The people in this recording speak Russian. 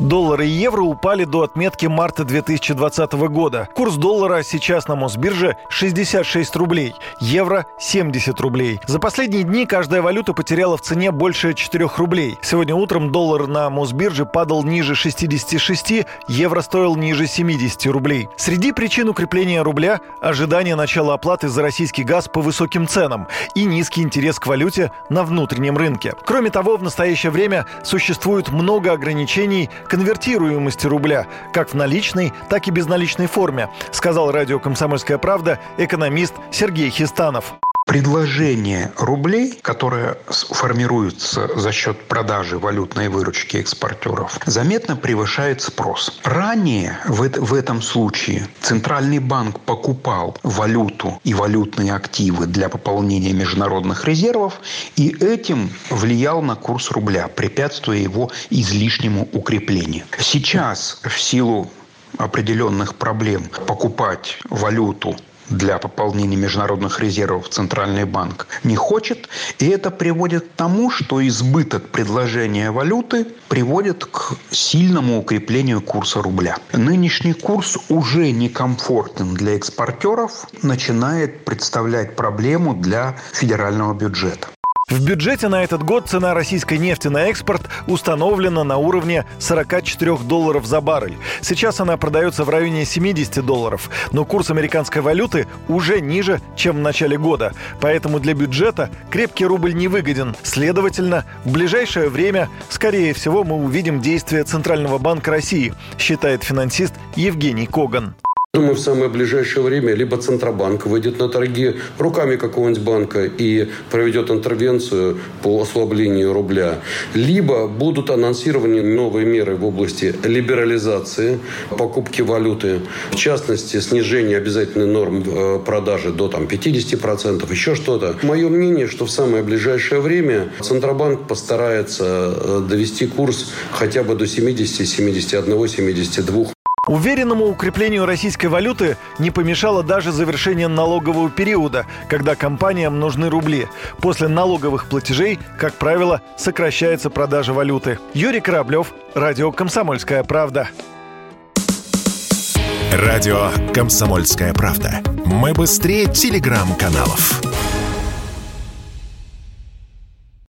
Доллар и евро упали до отметки марта 2020 года. Курс доллара сейчас на Мосбирже 66 рублей, евро 70 рублей. За последние дни каждая валюта потеряла в цене больше 4 рублей. Сегодня утром доллар на Мосбирже падал ниже 66, евро стоил ниже 70 рублей. Среди причин укрепления рубля – ожидание начала оплаты за российский газ по высоким ценам и низкий интерес к валюте на внутреннем рынке. Кроме того, в настоящее время существует много ограничений конвертируемости рубля как в наличной, так и безналичной форме, сказал радио «Комсомольская правда» экономист Сергей Хистанов. Предложение рублей, которое формируется за счет продажи валютной выручки экспортеров, заметно превышает спрос. Ранее в, в этом случае Центральный банк покупал валюту и валютные активы для пополнения международных резервов и этим влиял на курс рубля, препятствуя его излишнему укреплению. Сейчас в силу определенных проблем покупать валюту для пополнения международных резервов Центральный банк не хочет. И это приводит к тому, что избыток предложения валюты приводит к сильному укреплению курса рубля. Нынешний курс уже некомфортен для экспортеров, начинает представлять проблему для федерального бюджета. В бюджете на этот год цена российской нефти на экспорт установлена на уровне 44 долларов за баррель. Сейчас она продается в районе 70 долларов, но курс американской валюты уже ниже, чем в начале года. Поэтому для бюджета крепкий рубль не выгоден. Следовательно, в ближайшее время, скорее всего, мы увидим действия Центрального банка России, считает финансист Евгений Коган. Думаю, в самое ближайшее время либо Центробанк выйдет на торги руками какого-нибудь банка и проведет интервенцию по ослаблению рубля, либо будут анонсированы новые меры в области либерализации покупки валюты, в частности, снижение обязательной норм э, продажи до там, 50%, еще что-то. Мое мнение, что в самое ближайшее время Центробанк постарается э, довести курс хотя бы до 70, 71, 72 Уверенному укреплению российской валюты не помешало даже завершение налогового периода, когда компаниям нужны рубли. После налоговых платежей, как правило, сокращается продажа валюты. Юрий Кораблев, Радио «Комсомольская правда». Радио «Комсомольская правда». Мы быстрее телеграм-каналов.